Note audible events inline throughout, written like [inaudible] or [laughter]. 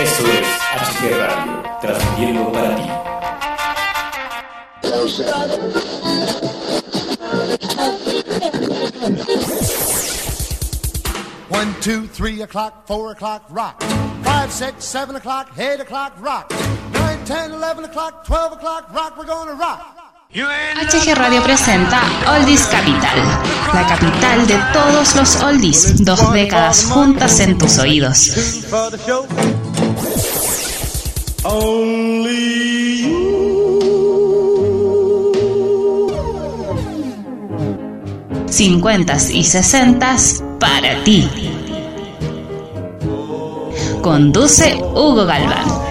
Eso es HG Radio, transmitiendo para ti. One, two, three o'clock, four o'clock, rock. Five, six, seven o'clock, eight o'clock, rock. Nine, ten, eleven o'clock, twelve o'clock, rock. We're gonna rock. HG Radio presenta Oldies Capital, la capital de todos los oldies, dos décadas juntas en tus oídos. Cincuentas y sesentas para ti. Conduce Hugo Galván.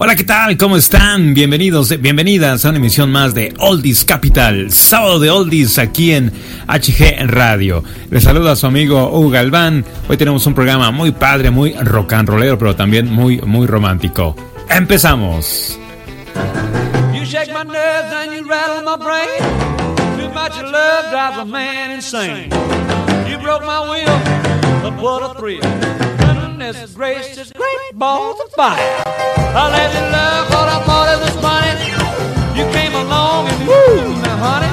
Hola, ¿qué tal? ¿Cómo están? Bienvenidos, bienvenidas a una emisión más de Oldies Capital, sábado de Oldies aquí en HG Radio. Les saluda a su amigo Hugo Galván. Hoy tenemos un programa muy padre, muy rock and rollero, pero también muy, muy romántico. ¡Empezamos! You shake my nerves and you rattle my brain. Too much love a man insane. You broke my will. Goodness gracious, great balls of fire. I let you love what I thought it was funny. You came along and woo, now honey,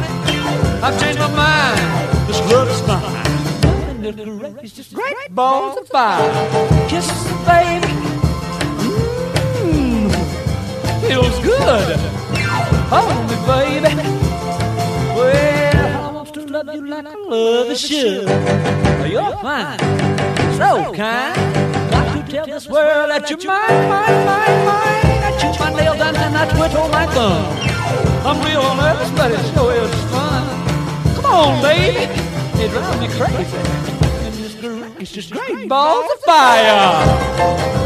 I've changed my mind. This love is fine. Goodness gracious, great balls of fire. Kisses, baby. Mmm, feels good. Hold me, baby. Love you like I love a should. You're fine, so kind Got to tell this world that you're mine, mine, mine, mine. I chew my nails and then I twiddle my thumb. I'm real nervous, but it sure is fun. Come on, baby. It drives me crazy. And this great, it's just great balls of fire.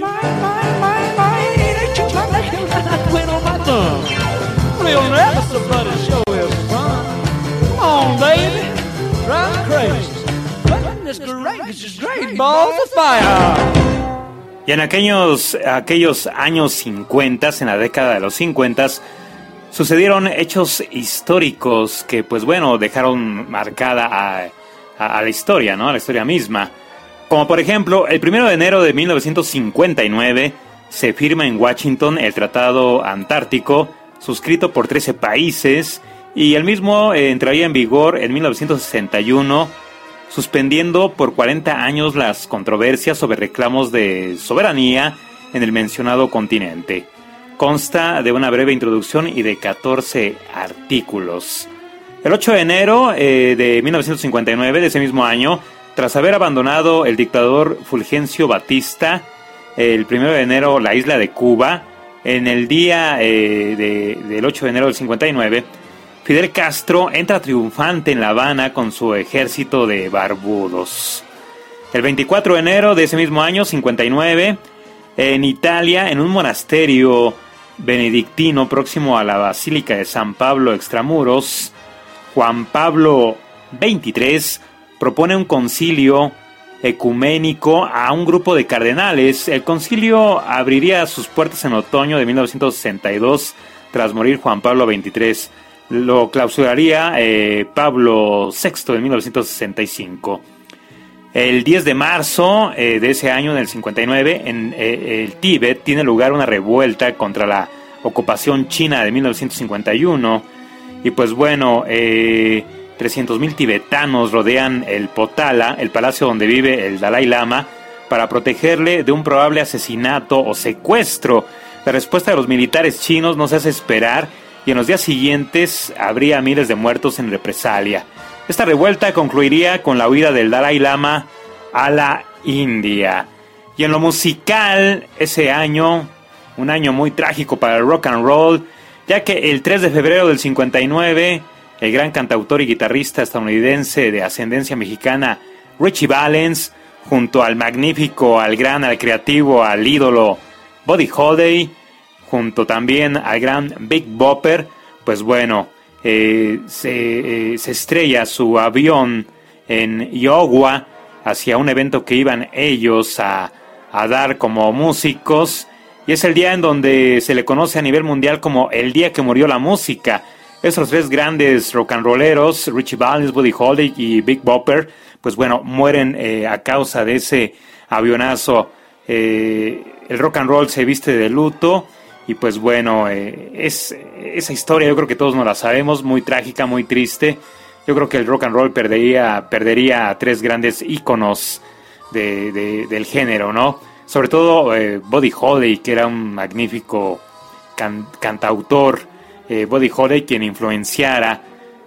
World that you're mine, mine, mine, mine. Ain't you my nail and I quit on my thumb. Real never but it sure is fun. Come on, baby, drive me crazy. Goodness gracious, great balls of fire. Y en aquellos, aquellos años 50, en la década de los 50, sucedieron hechos históricos que, pues bueno, dejaron marcada a, a, la historia, ¿no? A la historia misma. Como por ejemplo, el 1 de enero de 1959 se firma en Washington el Tratado Antártico, suscrito por 13 países, y el mismo eh, entraría en vigor en 1961, suspendiendo por 40 años las controversias sobre reclamos de soberanía en el mencionado continente. Consta de una breve introducción y de 14 artículos. El 8 de enero eh, de 1959, de ese mismo año, tras haber abandonado el dictador Fulgencio Batista, el 1 de enero la isla de Cuba, en el día eh, del 8 de enero del 59, Fidel Castro entra triunfante en La Habana con su ejército de barbudos. El 24 de enero de ese mismo año, 59, en Italia, en un monasterio benedictino próximo a la Basílica de San Pablo Extramuros, Juan Pablo XXIII propone un concilio ecuménico a un grupo de cardenales. El concilio abriría sus puertas en otoño de 1962 tras morir Juan Pablo XXIII. Lo clausuraría eh, Pablo VI en 1965. El 10 de marzo eh, de ese año, en el 59, en eh, el Tíbet tiene lugar una revuelta contra la ocupación china de 1951. Y pues bueno, eh, 300.000 tibetanos rodean el Potala, el palacio donde vive el Dalai Lama, para protegerle de un probable asesinato o secuestro. La respuesta de los militares chinos no se hace esperar y en los días siguientes habría miles de muertos en represalia. Esta revuelta concluiría con la huida del Dalai Lama a la India. Y en lo musical, ese año, un año muy trágico para el rock and roll, ya que el 3 de febrero del 59, el gran cantautor y guitarrista estadounidense de ascendencia mexicana Richie Valens, junto al magnífico, al gran, al creativo, al ídolo Buddy Holly, junto también al gran Big Bopper, pues bueno, eh, se, eh, se, estrella su avión en Iowa hacia un evento que iban ellos a, a dar como músicos y es el día en donde se le conoce a nivel mundial como el día que murió la música. Esos tres grandes rock and rolleros, Richie Valens, Buddy Holly y Big Bopper, pues bueno, mueren eh, a causa de ese avionazo. Eh, el rock and roll se viste de luto y pues bueno, eh, es esa historia yo creo que todos nos la sabemos, muy trágica, muy triste. Yo creo que el rock and roll perdería, perdería a tres grandes íconos de, del género, ¿no? Sobre todo eh, Buddy Holly, que era un magnífico cantautor. Eh, Buddy Holly, quien influenciara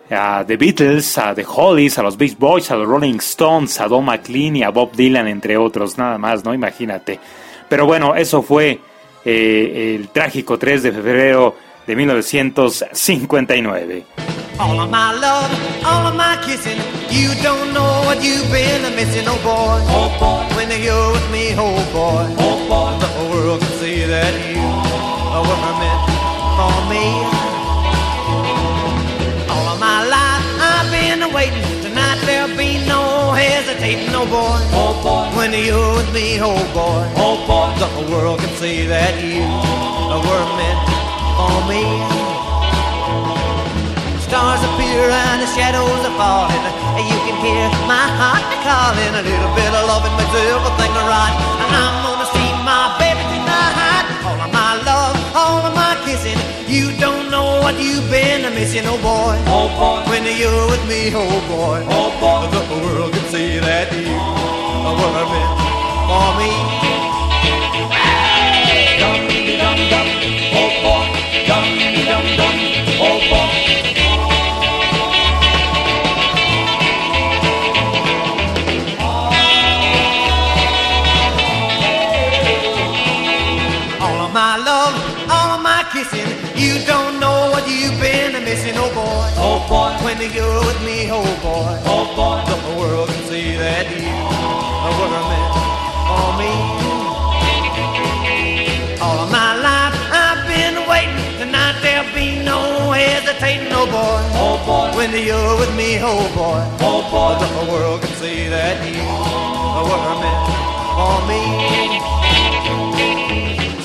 a The Beatles, a The Hollies, a los Beach Boys, a los Rolling Stones, a Don McLean y a Bob Dylan, entre otros, nada más, ¿no? Imagínate. Pero bueno, eso fue eh, el trágico 3 de febrero de 1959. All of my love, all of my kissing, you don't know what you've been missing, oh boy. Oh boy, when you're with me, oh boy. Oh boy, the whole world can see that you are meant for me. Waiting. Tonight there'll be no hesitating, oh boy. Oh boy, when you're with me, oh boy. Oh boy, the whole world can see that you are meant for me stars appear and the shadows are falling. You can hear my heart calling. A little bit of loving makes everything right. And I'm gonna see my baby tonight. All of my love, all of my kissing. You don't know what you've been missing, oh boy. Oh boy. When you're with me, oh boy. Oh boy. The world boy. When you're with me, oh boy. Oh boy. The whole world can see that you were meant for me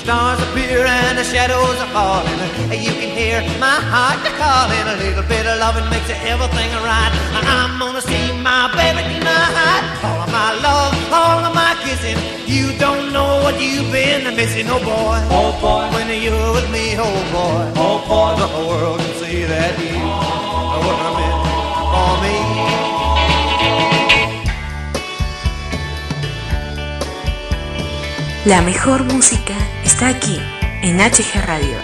stars appear and the shadows are falling. You can hear my heart calling. A little bit of loving makes everything right. And I'm gonna see my baby tonight. All of my love, all of my kissing. You don't know what you've been missing, oh boy. Oh boy. When you're with me, oh boy. Oh boy. The whole world can see that you La mejor música está aquí, en HG Radio.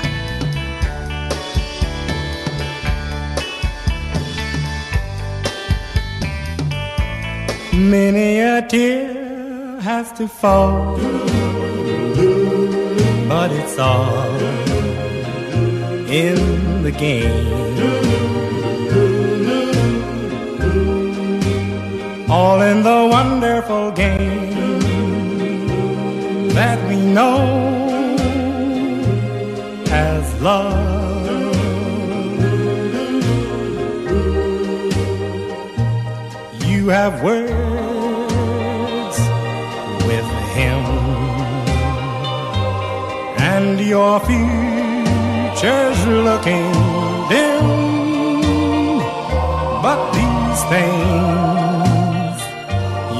Many a tear has to fall, but it's all in the game. All in the wonderful game that we know as love. You have words with him, and your future's looking dim. But these things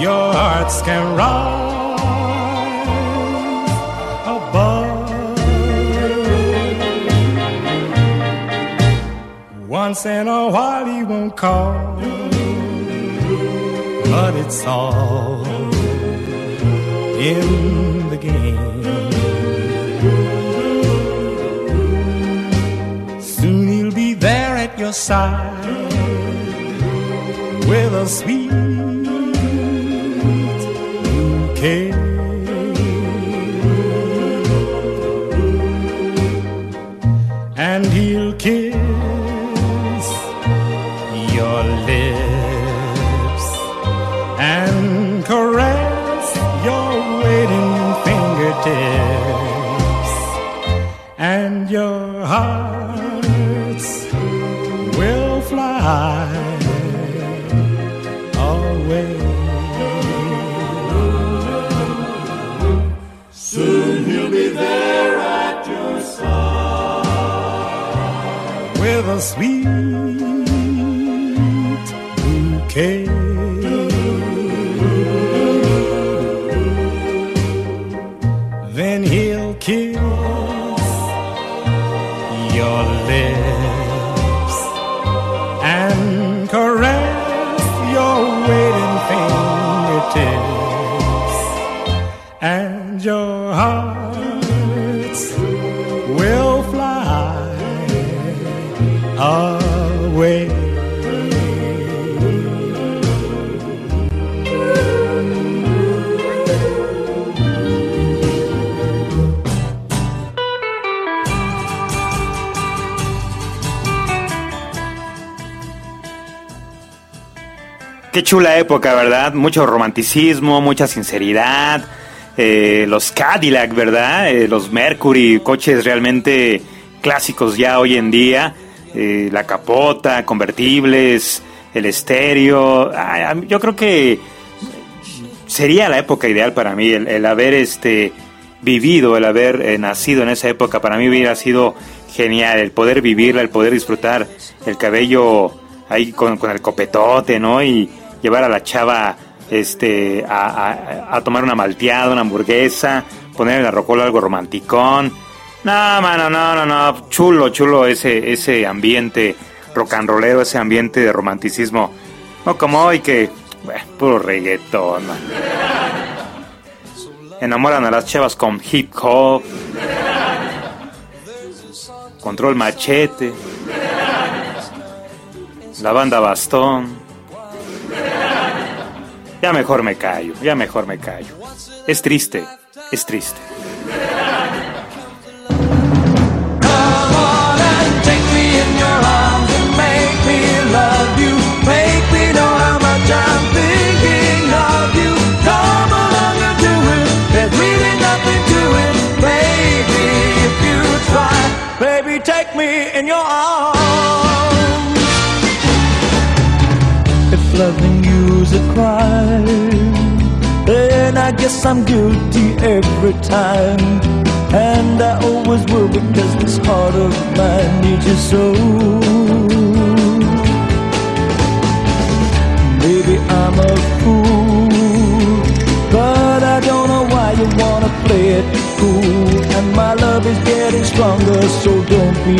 your hearts can rise once in a while he won't call, but it's all in the game. Soon he'll be there at your side with a sweet bouquet hearts will fly away. Qué chula época, ¿verdad? Mucho romanticismo, mucha sinceridad. Eh, los Cadillac, ¿verdad? Eh, los Mercury, coches realmente clásicos ya hoy en día. eh, la capota, convertibles, el estéreo. Yo creo que sería la época ideal para mí, el, haber este vivido, el haber eh, nacido en esa época, para mí hubiera sido genial, el poder vivirla, el poder disfrutar el cabello ahí con el copetote, ¿no? Y llevar a la chava este a, a- tomar una malteada, una hamburguesa, poner en la rocola algo romanticón. No, mano, no, no, no, chulo, chulo ese, ese ambiente rock and rollero, ese ambiente de romanticismo. No como hoy que, bueno, puro reggaetón. Enamoran a las chavas con hip hop. Control machete. La banda bastón. Ya mejor me callo, ya mejor me callo. Es triste, es triste. Take me in your arms. If loving you's a crime, then I guess I'm guilty every time. And I always will because this heart of mine needs you so. Maybe I'm a fool, but I don't know why you wanna play it cool. And my love is getting stronger, so don't be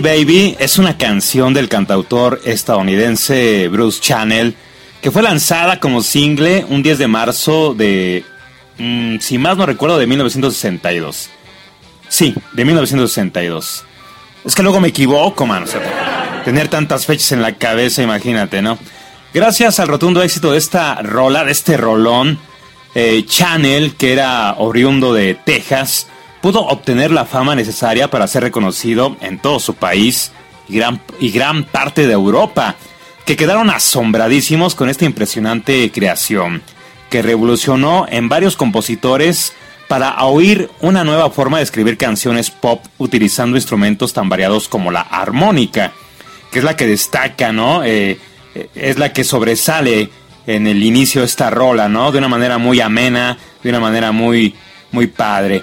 Baby es una canción del cantautor estadounidense Bruce Channel que fue lanzada como single un 10 de marzo de, mm, si más no recuerdo, de 1962. Sí, de 1962. Es que luego me equivoco, man. tener tantas fechas en la cabeza, imagínate, ¿no? Gracias al rotundo éxito de esta rola, de este rolón, eh, Channel, que era oriundo de Texas, pudo obtener la fama necesaria para ser reconocido en todo su país y gran, y gran parte de Europa, que quedaron asombradísimos con esta impresionante creación, que revolucionó en varios compositores para oír una nueva forma de escribir canciones pop utilizando instrumentos tan variados como la armónica, que es la que destaca, ¿no? Eh, es la que sobresale en el inicio de esta rola, ¿no? De una manera muy amena, de una manera muy, muy padre.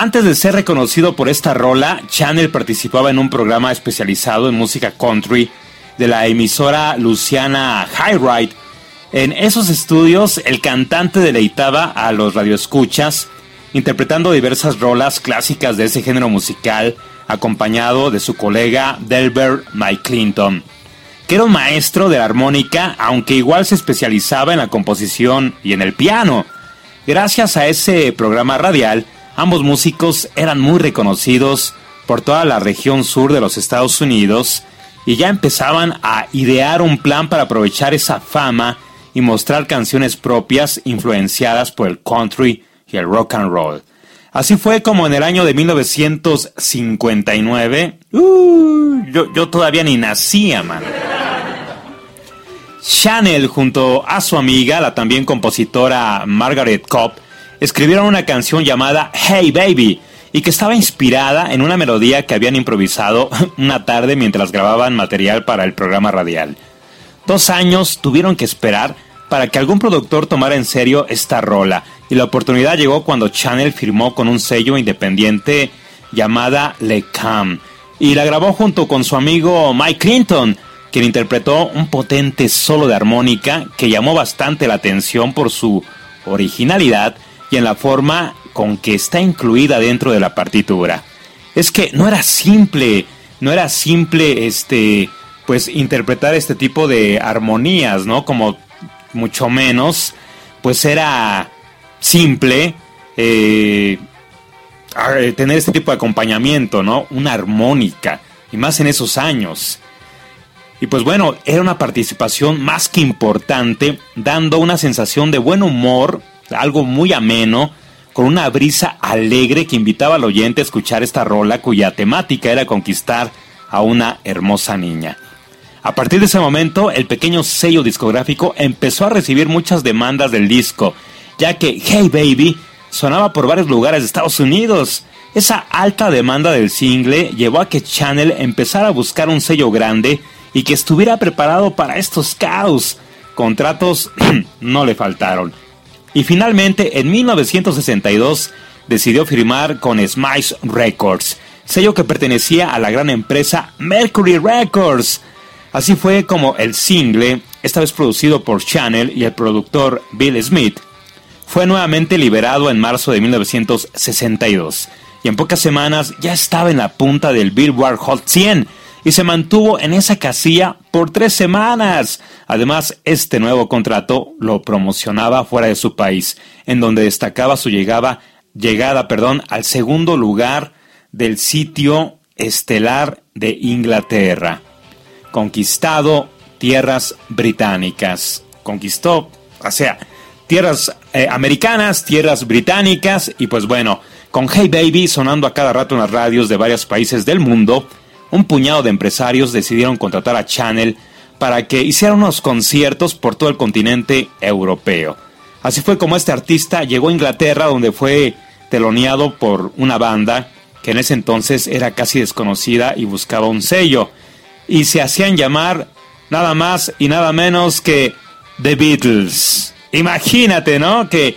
Antes de ser reconocido por esta rola, Channel participaba en un programa especializado en música country de la emisora Luciana Highright. En esos estudios, el cantante deleitaba a los radioescuchas interpretando diversas rolas clásicas de ese género musical, acompañado de su colega Delbert Mike Clinton, que era un maestro de la armónica, aunque igual se especializaba en la composición y en el piano. Gracias a ese programa radial, ambos músicos eran muy reconocidos por toda la región sur de los Estados Unidos y ya empezaban a idear un plan para aprovechar esa fama y mostrar canciones propias influenciadas por el country y el rock and roll. Así fue como en el año de 1959, uh, yo, todavía ni nacía, man. Chanel junto a su amiga, la también compositora Margaret Cobb, escribieron una canción llamada Hey Baby y que estaba inspirada en una melodía que habían improvisado [laughs] una tarde mientras grababan material para el programa radial. Dos años tuvieron que esperar para que algún productor tomara en serio esta rola y la oportunidad llegó cuando Chanel firmó con un sello independiente llamada Le Cam y la grabó junto con su amigo Mike Clinton, quien interpretó un potente solo de armónica que llamó bastante la atención por su originalidad y en la forma con que está incluida dentro de la partitura. Es que no era simple, no era simple este pues interpretar este tipo de armonías, ¿no? Como mucho menos, pues era simple eh, tener este tipo de acompañamiento, ¿no? Una armónica, y más en esos años. Y pues bueno, era una participación más que importante, dando una sensación de buen humor, algo muy ameno, con una brisa alegre que invitaba al oyente a escuchar esta rola cuya temática era conquistar a una hermosa niña. A partir de ese momento, el pequeño sello discográfico empezó a recibir muchas demandas del disco, ya que Hey Baby sonaba por varios lugares de Estados Unidos. Esa alta demanda del single llevó a que Channel empezara a buscar un sello grande y que estuviera preparado para estos caos. Contratos [clears throat] no le faltaron. Y finalmente, en 1962, decidió firmar con Smice Records, sello que pertenecía a la gran empresa Mercury Records. Así fue como el single, esta vez producido por Channel y el productor Bill Smith, fue nuevamente liberado en marzo de 1962 y en pocas semanas ya estaba en la punta del Billboard Hot 100 y se mantuvo en esa casilla por tres semanas. Además, este nuevo contrato lo promocionaba fuera de su país, en donde destacaba su llegada, llegada perdón, al segundo lugar del sitio estelar de Inglaterra. Conquistado tierras británicas. Conquistó, o sea, tierras eh, americanas, tierras británicas y pues bueno, con Hey Baby sonando a cada rato en las radios de varios países del mundo, un puñado de empresarios decidieron contratar a Channel para que hiciera unos conciertos por todo el continente europeo. Así fue como este artista llegó a Inglaterra donde fue teloneado por una banda que en ese entonces era casi desconocida y buscaba un sello. Y se hacían llamar nada más y nada menos que The Beatles. Imagínate, ¿no? Que,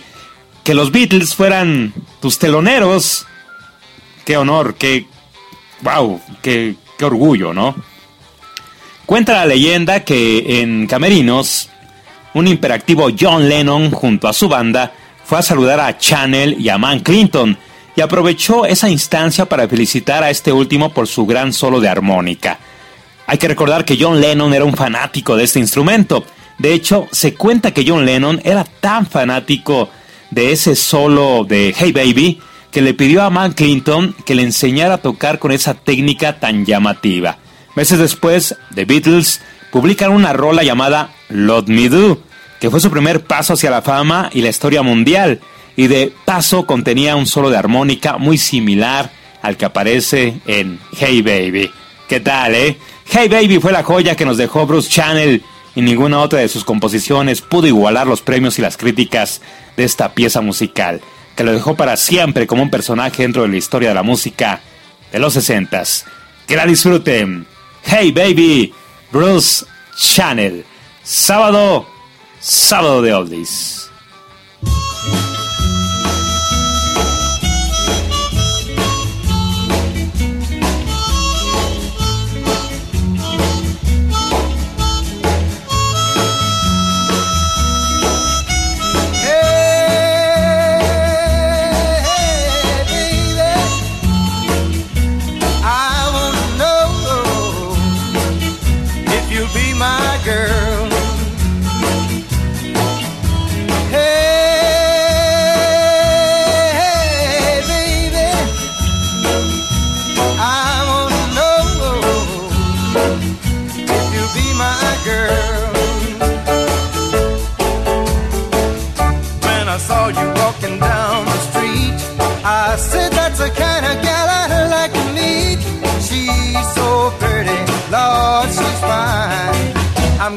que los Beatles fueran tus teloneros. Qué honor, qué... ¡Wow! Qué, orgullo, ¿no? Cuenta la leyenda que en Camerinos, un imperactivo John Lennon junto a su banda fue a saludar a Channel y a Man Clinton y aprovechó esa instancia para felicitar a este último por su gran solo de armónica. Hay que recordar que John Lennon era un fanático de este instrumento. De hecho, se cuenta que John Lennon era tan fanático de ese solo de Hey Baby que le pidió a Man Clinton que le enseñara a tocar con esa técnica tan llamativa. Meses después, The Beatles publican una rola llamada Let Me Do, que fue su primer paso hacia la fama y la historia mundial, y de paso contenía un solo de armónica muy similar al que aparece en Hey Baby. ¿Qué tal, eh? Hey Baby fue la joya que nos dejó Bruce Channel y ninguna otra de sus composiciones pudo igualar los premios y las críticas de esta pieza musical, que lo dejó para siempre como un personaje dentro de la historia de la música de los 60s. Que la disfruten. Hey Baby, Bruce Channel. Sábado, sábado de oldies.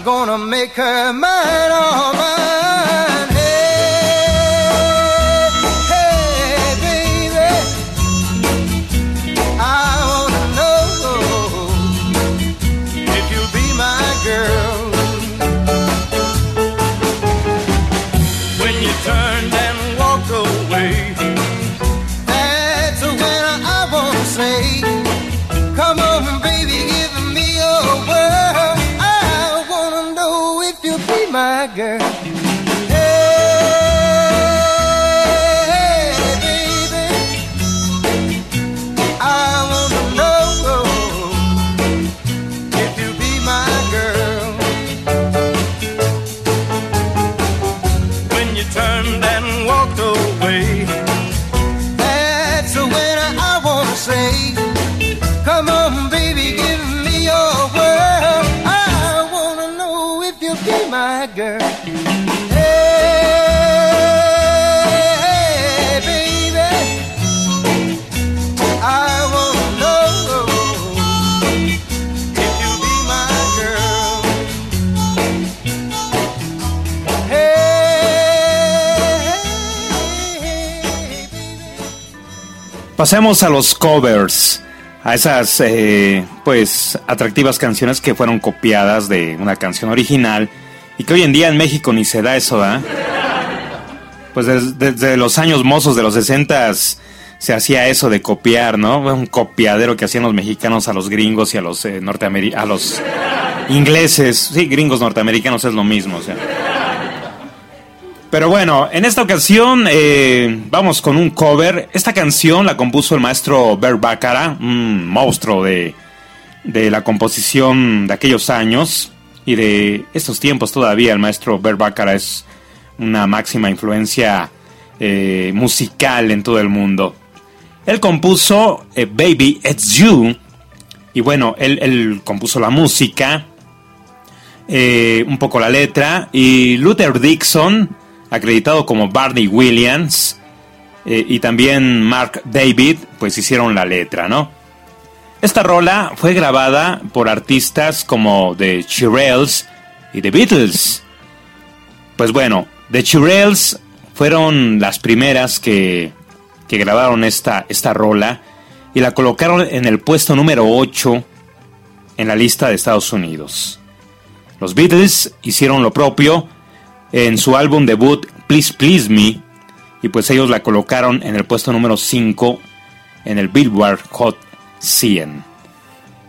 Gonna make her mine, all mine. Pasemos a los covers, a esas eh, pues atractivas canciones que fueron copiadas de una canción original y que hoy en día en México ni se da eso, ¿ah? Pues des- desde los años mozos de los 60 se hacía eso de copiar, ¿no? Un copiadero que hacían los mexicanos a los gringos y a los eh, a los ingleses, sí, gringos norteamericanos es lo mismo, o sea. Pero bueno, en esta ocasión eh, vamos con un cover. Esta canción la compuso el maestro Bert Baccara, un monstruo de, de la composición de aquellos años y de estos tiempos todavía. El maestro Bert Baccara es una máxima influencia eh, musical en todo el mundo. Él compuso eh, Baby It's You y bueno, él, compuso la música, un poco la letra y Luther Dixon acreditado como Barney Williams, eh, y también Mark David, pues hicieron la letra, ¿no? Esta rola fue grabada por artistas como The Shirelles y The Beatles. Pues bueno, The Shirelles fueron las primeras que, que grabaron esta, esta rola y la colocaron en el puesto número 8 en la lista de Estados Unidos. Los Beatles hicieron lo propio en su álbum debut Please Please Me y pues ellos la colocaron en el puesto número 5 en el Billboard Hot 100.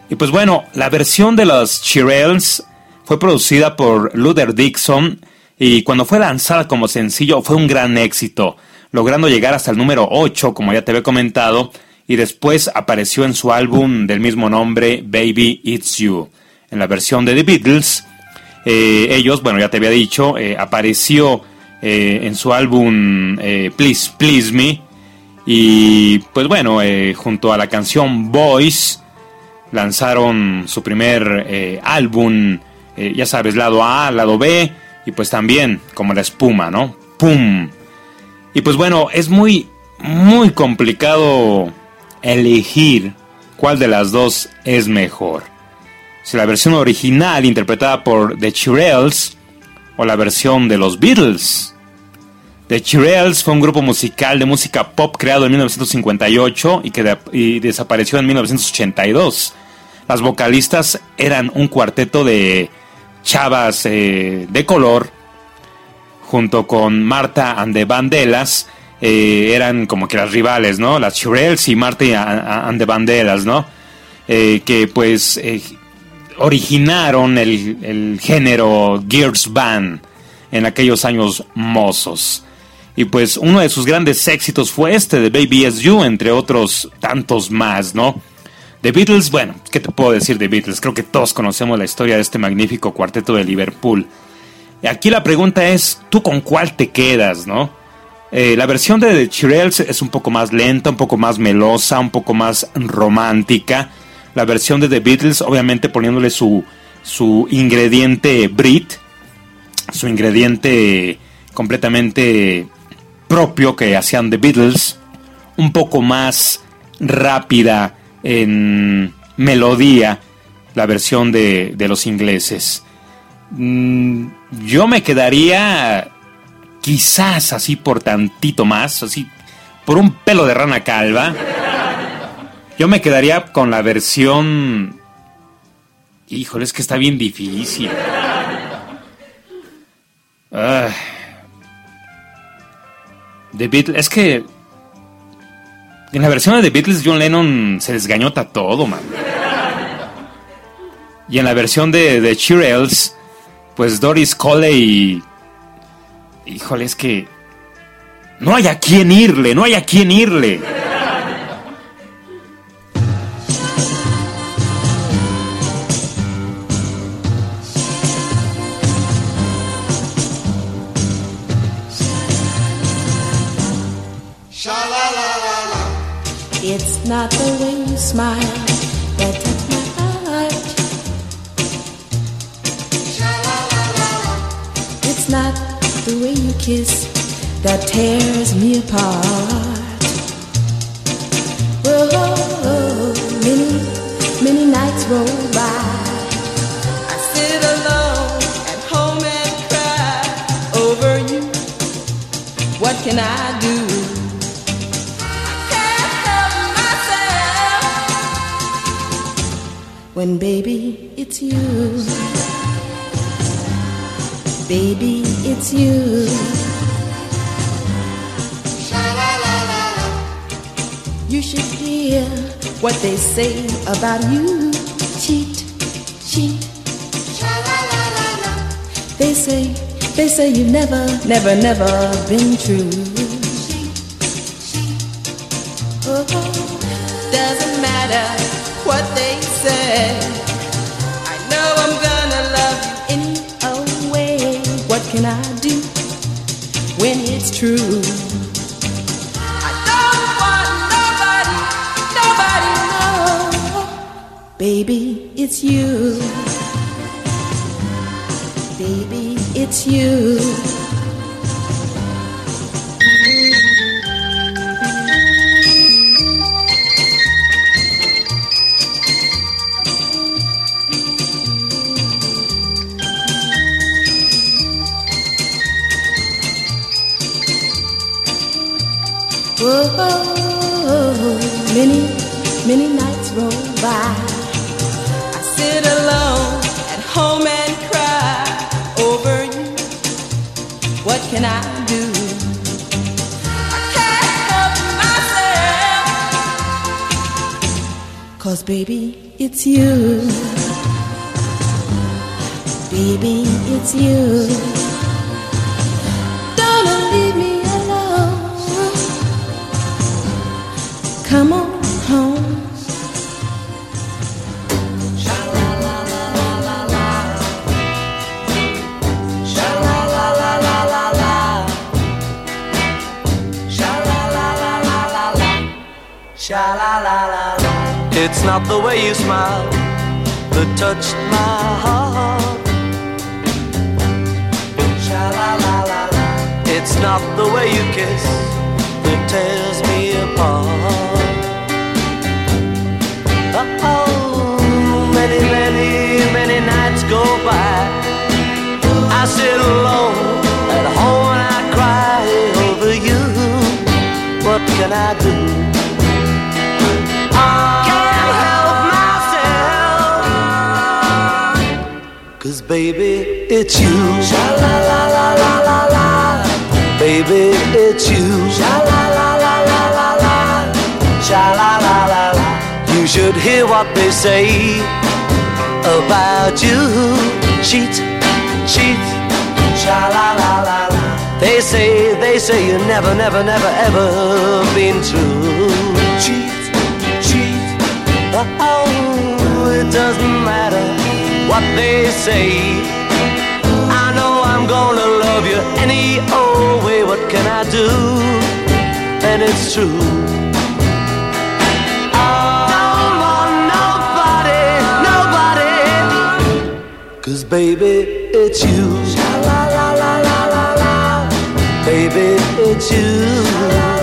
Y pues bueno, la versión de los Shirelles fue producida por Luther Dixon y cuando fue lanzada como sencillo fue un gran éxito. logrando llegar hasta el número 8, como ya te había comentado, y después apareció en su álbum del mismo nombre, Baby It's You. En la versión de The Beatles, eh, ellos, bueno, ya te había dicho, eh, apareció eh, en su álbum Please Please Me, y pues bueno, junto a la canción Boys, lanzaron su primer álbum, ya sabes, lado A, lado B, y pues también como la espuma, ¿no? ¡Pum! Y pues bueno, es muy, muy complicado elegir cuál de las dos es mejor. Si la versión original interpretada por The Chirelles o la versión de los Beatles. The Chirelles fue un grupo musical de música pop creado en 1958 y que desapareció en 1982. Las vocalistas eran un cuarteto de chavas eh, de color junto con Marta and the Bandelas, eh, eran como que las rivales, ¿no? Las Churels y Marta and the Bandelas, ¿no? Eh, que pues originaron el, el género Gears Band en aquellos años mozos. Y pues uno de sus grandes éxitos fue este de Baby You, entre otros tantos más, ¿no? The Beatles, bueno, ¿qué te puedo decir de Beatles? Creo que todos conocemos la historia de este magnífico cuarteto de Liverpool. Aquí la pregunta es, ¿tú con cuál te quedas, no? Eh, la versión de The Chirelles es un poco más lenta, un poco más melosa, un poco más romántica. La versión de The Beatles, obviamente poniéndole su, su ingrediente Brit, su ingrediente completamente propio que hacían The Beatles, un poco más rápida en melodía, la versión de, de los ingleses. Mm, yo me quedaría quizás así por tantito más, así por un pelo de rana calva. Yo me quedaría con la versión... Híjole, es que está bien difícil. Ah. The Beatles, es que en la versión de The Beatles John Lennon se desgañota todo, man. Y en la versión de The Chirelles, pues Doris Coley, híjole, es que no hay a quién irle, no hay a quién irle. Not the way you smile that touch my heart. It's not the way you kiss that tears me apart. Oh, many, many nights roll by. I sit alone at home and cry over you. What can I do? When baby it's you. Baby it's you. You should hear what they say about you. Cheat cheat. They say they say you've never never never been true. Oh, oh. doesn't matter what they say. I know I'm gonna love you any old way. What can I do when it's true? I don't want nobody, nobody, no. Baby, it's you. Baby, it's you. Whoa, many, many nights roll by. I sit alone at home and cry over you. What can I do? I can't help. Cause baby, it's you. Baby, it's you. Way you smile that touched my heart. Sha la la la la. It's not the way you kiss it's you. Sha la la la la la la. Baby, it's you. Sha la la la la la la. Sha la la la la. You should hear what they say about you. Cheat, cheat. Sha la la la la. They say, they say you never, never, never, ever been true. Cheat, cheat. Oh, it doesn't matter what they say. I I'm gonna love you any old way. What can I do? And it's true. Don't want nobody, nobody. Cause baby, it's you. Baby, it's you.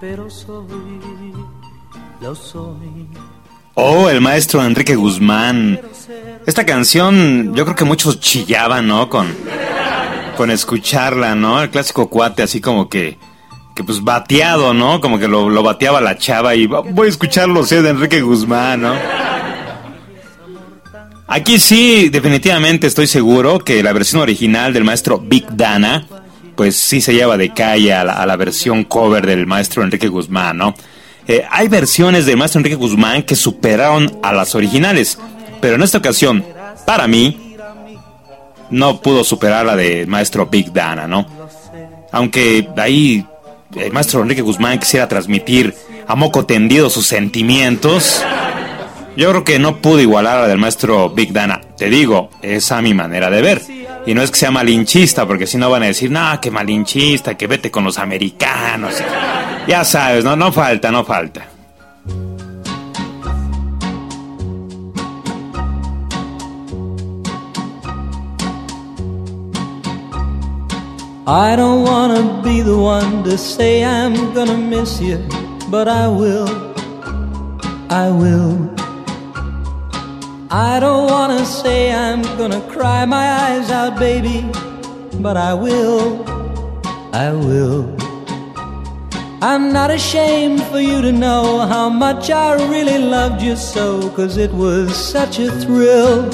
Pero soy, lo soy. Oh, el maestro Enrique Guzmán. Esta canción, yo creo que muchos chillaban, ¿no? Con, con escucharla, ¿no? El clásico cuate, así como que, que pues bateado, ¿no? Como que lo, lo bateaba la chava y "Va- voy a escucharlo, sé, de Enrique Guzmán, ¿no? Aquí sí, definitivamente estoy seguro que la versión original del maestro Big Dana, pues sí se lleva de calle a la, versión cover del maestro Enrique Guzmán, ¿no? Eh, hay versiones del maestro Enrique Guzmán que superaron a las originales, pero en esta ocasión, para mí, no pudo superar la de maestro Big Dana, ¿no? Aunque ahí el maestro Enrique Guzmán quisiera transmitir a moco tendido sus sentimientos, yo creo que no pudo igualar a la del maestro Big Dana. Te digo, es a mi manera de ver. Y no es que sea malinchista, porque si no van a decir, no, que malinchista, que vete con los americanos. Ya sabes, no, no falta, no falta. I don't wanna be the one to say I'm gonna miss you, but I will. I will. I don't wanna say I'm gonna cry my eyes out, baby, but I will. I will. I'm not ashamed for you to know how much I really loved you so, cause it was such a thrill.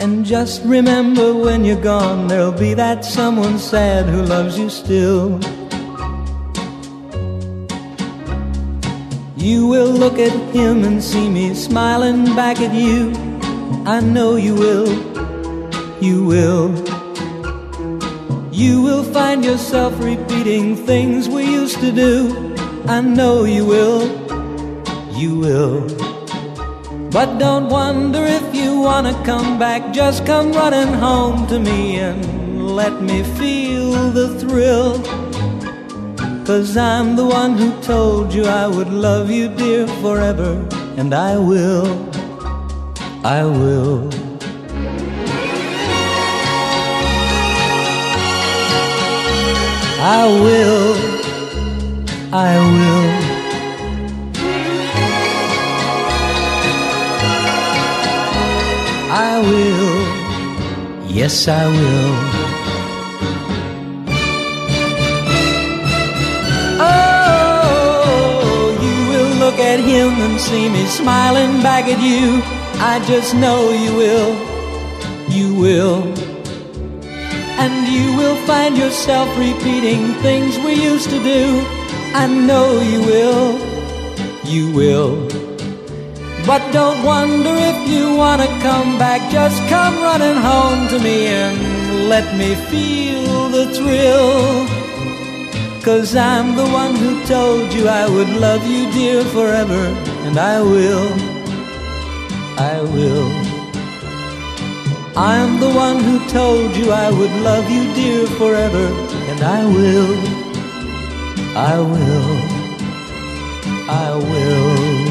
And just remember when you're gone, there'll be that someone sad who loves you still. You will look at him and see me smiling back at you. I know you will. You will. You will find yourself repeating things we used to do. I know you will. You will. But don't wonder if you wanna come back. Just come running home to me and let me feel the thrill. Cause I'm the one who told you I would love you, dear, forever. And I will, I will. I will, I will. I will, yes, I will. And see me smiling back at you. I just know you will. You will. And you will find yourself repeating things we used to do. I know you will. You will. But don't wonder if you wanna come back. Just come running home to me and let me feel the thrill. Cause I'm the one who told you I would love you, dear, forever. And I will. I will. I'm the one who told you I would love you, dear, forever. And I will. I will. I will.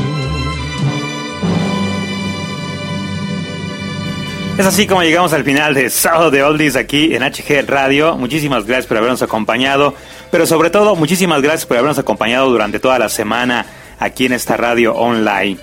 Es así como llegamos al final de Sábado de Oldies aquí en HG Radio. Muchísimas gracias por habernos acompañado, pero sobre todo muchísimas gracias por habernos acompañado durante toda la semana aquí en esta radio online.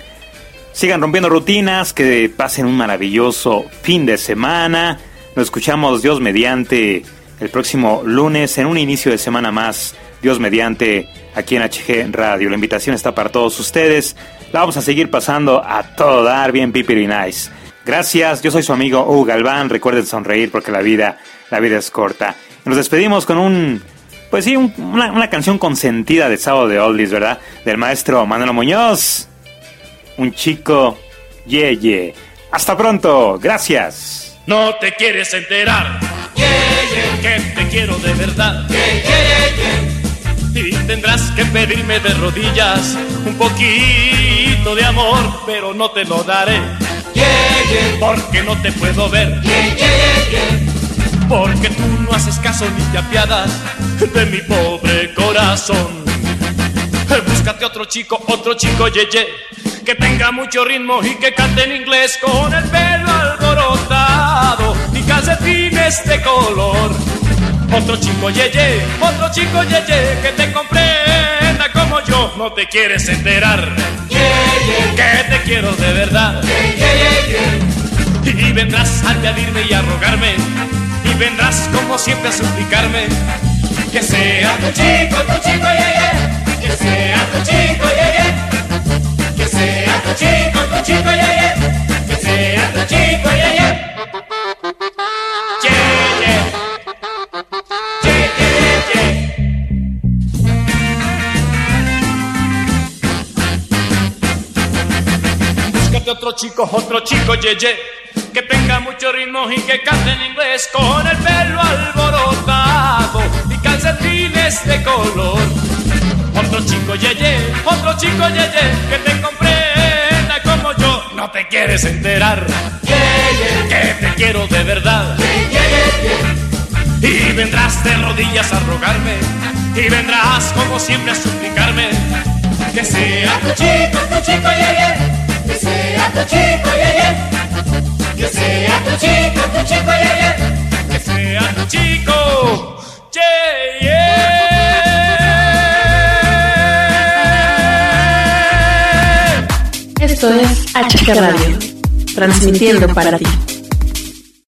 Sigan rompiendo rutinas, que pasen un maravilloso fin de semana. Nos escuchamos Dios mediante el próximo lunes en un inicio de semana más. Dios mediante aquí en HG Radio. La invitación está para todos ustedes. La vamos a seguir pasando a todo dar bien pipiri nice. Gracias, yo soy su amigo Hugo Galván. Recuerden sonreír porque la vida, la vida es corta. Nos despedimos con un, pues sí, un- una, canción consentida de Sábado de Oldies, ¿verdad? Del maestro Manuel Muñoz. Un chico, ye, ye. Hasta pronto, gracias. No te quieres enterar que te quiero de verdad. Y tendrás que pedirme de rodillas un poquito de amor, pero no te lo daré. Porque no te puedo ver. Porque tú no haces caso ni te apiadas de mi pobre corazón. Búscate otro chico, otro chico, ye, ye, que tenga mucho ritmo y que cante en inglés con el pelo alborotado y calcetines de color. Otro chico, ye, ye, otro chico, ye, ye, que te comprenda como yo. No te quieres enterar que te quiero de verdad. Y vendrás a pedirme y a rogarme, vendrás como siempre a suplicarme. Que sea tu chico, tu chico, ye, ye. Que sea tu chico, ye, ye. Que sea tu chico, tu chico, ye, ye. Que sea tu chico, ye, ye. Ye, ye. Ye, ye, ye. Búscate otro chico, otro chico, ye, ye, que tenga mucho ritmo y que cante en inglés con el pelo alborotado y calcetines de color. Otro chico, ye, ye, otro chico, ye, ye, que te comprenda como yo. No te quieres enterar que te quiero de verdad. Y vendrás de rodillas a rogarme y vendrás como siempre a suplicarme que sea tu chico, tu chico, ye, ye. Que sea tu chico, ye, ye. Que sea tu chico, tu chico, ye, ye. Que sea tu chico, ye, ye. Esto es HG Radio, transmitiendo para ti.